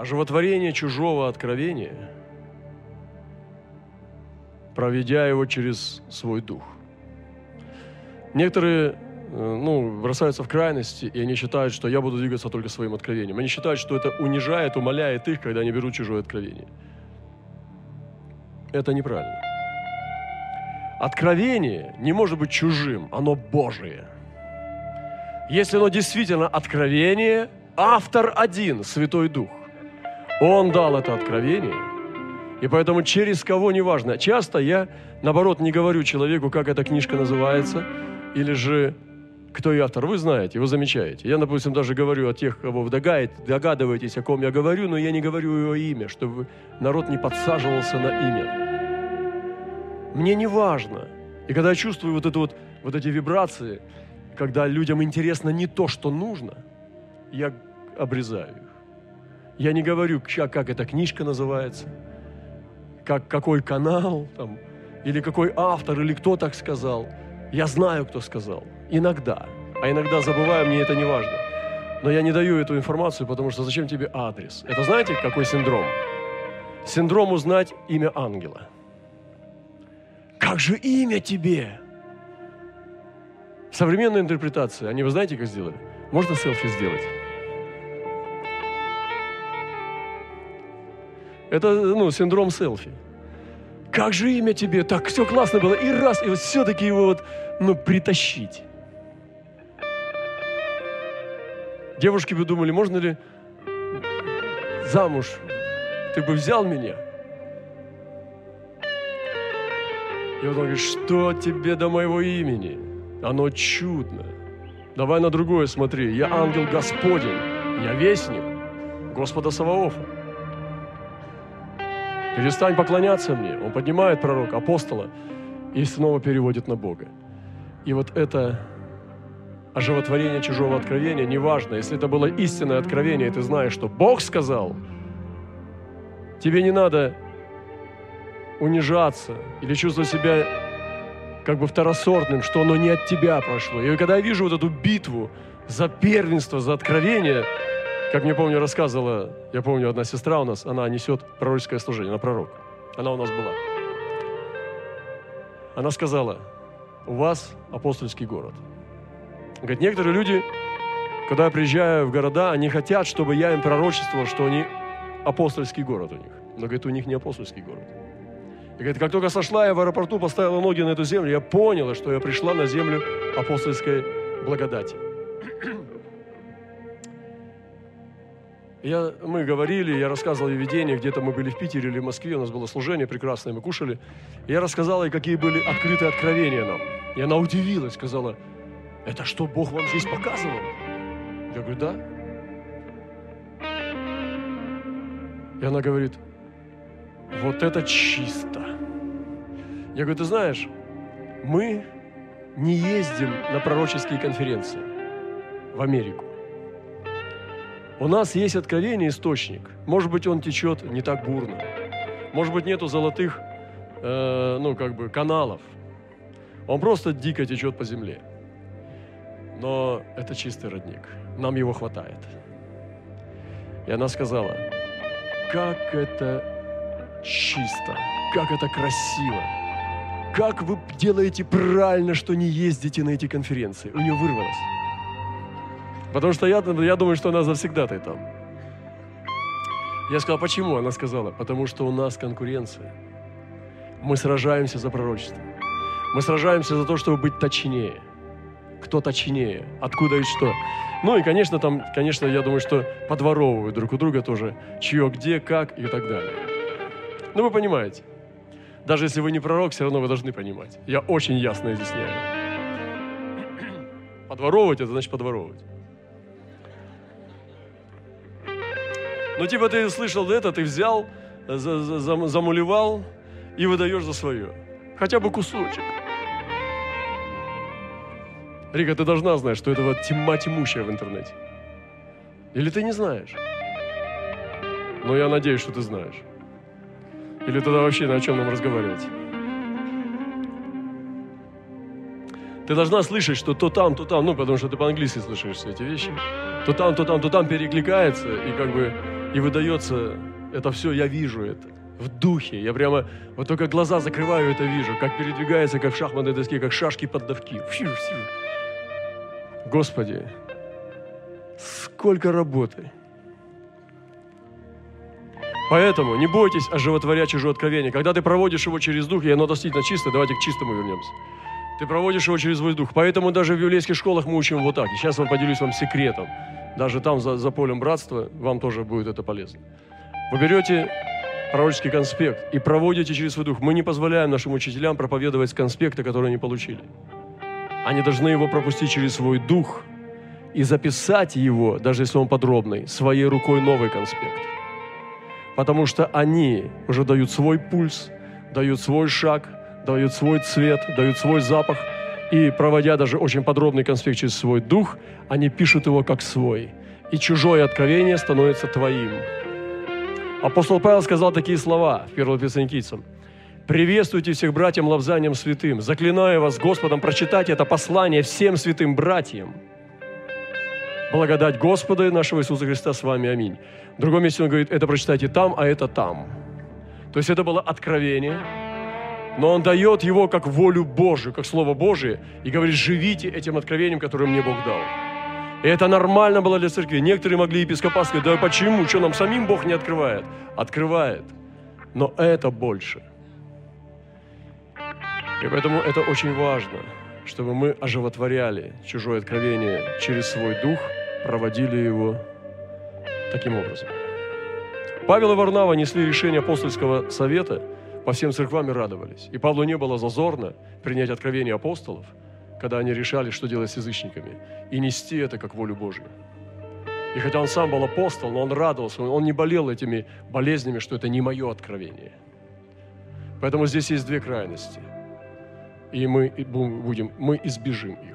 оживотворение чужого откровения, проведя его через свой дух. Некоторые э, ну, бросаются в крайности, и они считают, что я буду двигаться только своим откровением. Они считают, что это унижает, умоляет их, когда они берут чужое откровение. Это неправильно. Откровение не может быть чужим, оно Божие. Если оно действительно откровение, автор один, Святой Дух. Он дал это откровение, и поэтому через кого неважно. Часто я, наоборот, не говорю человеку, как эта книжка называется, или же кто и автор. Вы знаете, вы замечаете. Я, допустим, даже говорю о тех, кого вы догадываетесь, о ком я говорю, но я не говорю его имя, чтобы народ не подсаживался на имя. Мне не важно. И когда я чувствую вот, это вот, вот эти вибрации, когда людям интересно не то, что нужно, я обрезаю их. Я не говорю, как эта книжка называется, как, какой канал, там, или какой автор, или кто так сказал. Я знаю, кто сказал. Иногда. А иногда забываю, мне это не важно. Но я не даю эту информацию, потому что зачем тебе адрес? Это знаете, какой синдром? Синдром узнать имя ангела. Как же имя тебе? Современная интерпретация, они вы знаете, как сделали? Можно селфи сделать? Это ну, синдром селфи. Как же имя тебе? Так все классно было. И раз, и вот все-таки его вот, ну, притащить. Девушки бы думали, можно ли замуж? Ты бы взял меня? И он говорит, что тебе до моего имени? Оно чудно. Давай на другое смотри. Я ангел Господень. Я вестник Господа Саваофа. Перестань поклоняться мне. Он поднимает пророка, апостола и снова переводит на Бога. И вот это оживотворение чужого откровения, неважно, если это было истинное откровение, и ты знаешь, что Бог сказал, тебе не надо унижаться или чувствовать себя как бы второсортным, что оно не от тебя прошло. И когда я вижу вот эту битву за первенство, за откровение, как мне помню, рассказывала, я помню, одна сестра у нас, она несет пророческое служение, она пророк. Она у нас была. Она сказала, у вас апостольский город. Говорит, некоторые люди, когда я приезжаю в города, они хотят, чтобы я им пророчествовал, что они апостольский город у них. Но, говорит, у них не апостольский город. И говорит, как только сошла я в аэропорту, поставила ноги на эту землю, я поняла, что я пришла на землю апостольской благодати. Я, мы говорили, я рассказывал ей видение, где-то мы были в Питере или в Москве, у нас было служение прекрасное, мы кушали. Я рассказал ей, какие были открытые откровения нам. И она удивилась, сказала, это что, Бог вам здесь показывал? Я говорю, да. И она говорит, вот это чисто. Я говорю, ты знаешь, мы не ездим на пророческие конференции в Америку. У нас есть откровение, источник. Может быть, он течет не так бурно. Может быть, нету золотых, э, ну, как бы, каналов. Он просто дико течет по земле. Но это чистый родник. Нам его хватает. И она сказала, как это чисто, как это красиво. Как вы делаете правильно, что не ездите на эти конференции. У нее вырвалось. Потому что я, я думаю, что она завсегда-то там. Я сказал, почему? Она сказала, потому что у нас конкуренция. Мы сражаемся за пророчество. Мы сражаемся за то, чтобы быть точнее. Кто точнее, откуда и что. Ну и, конечно, там, конечно, я думаю, что подворовывают друг у друга тоже, чье, где, как и так далее. Ну, вы понимаете. Даже если вы не пророк, все равно вы должны понимать. Я очень ясно изъясняю. Подворовывать – это значит подворовывать. Ну, типа, ты слышал это, ты взял, за, за, замулевал и выдаешь за свое. Хотя бы кусочек. Рика, ты должна знать, что это вот тьма тьмущая в интернете. Или ты не знаешь? Но я надеюсь, что ты знаешь. Или тогда вообще на чем нам разговаривать? Ты должна слышать, что то там, то там, ну, потому что ты по-английски слышишь все эти вещи. То там, то там, то там перекликается, и как бы И выдается это все, я вижу это в духе. Я прямо вот только глаза закрываю, это вижу, как передвигается, как в шахматной доске, как шашки под давки. Господи, сколько работы. Поэтому не бойтесь оживотворять чужое откровение. Когда ты проводишь его через дух, и оно действительно чистое, давайте к чистому вернемся. Ты проводишь его через свой дух. Поэтому даже в библейских школах мы учим вот так. И сейчас вам поделюсь вам секретом. Даже там, за, за полем братства, вам тоже будет это полезно. Вы берете пророческий конспект и проводите через свой дух. Мы не позволяем нашим учителям проповедовать конспекты, которые они получили. Они должны его пропустить через свой дух и записать его, даже если он подробный, своей рукой новый конспект. Потому что они уже дают свой пульс, дают свой шаг, дают свой цвет, дают свой запах. И проводя даже очень подробный конспект через свой дух, они пишут его как свой. И чужое откровение становится твоим. Апостол Павел сказал такие слова в 1 Фессалоникийцам. «Приветствуйте всех братьям лавзанием святым. Заклинаю вас Господом прочитать это послание всем святым братьям. Благодать Господа нашего Иисуса Христа с вами. Аминь». В другом месте он говорит, это прочитайте там, а это там. То есть это было откровение, но он дает его как волю Божию, как Слово Божие, и говорит, живите этим откровением, которое мне Бог дал. И это нормально было для церкви. Некоторые могли епископат сказать, да почему, что нам самим Бог не открывает? Открывает. Но это больше. И поэтому это очень важно, чтобы мы оживотворяли чужое откровение через свой дух, проводили его таким образом. Павел и Варнава несли решение апостольского совета по всем церквам и радовались. И Павлу не было зазорно принять откровение апостолов – когда они решали, что делать с язычниками, и нести это как волю Божью. И хотя он сам был апостол, но он радовался, он не болел этими болезнями, что это не мое откровение. Поэтому здесь есть две крайности. И мы будем, мы избежим их.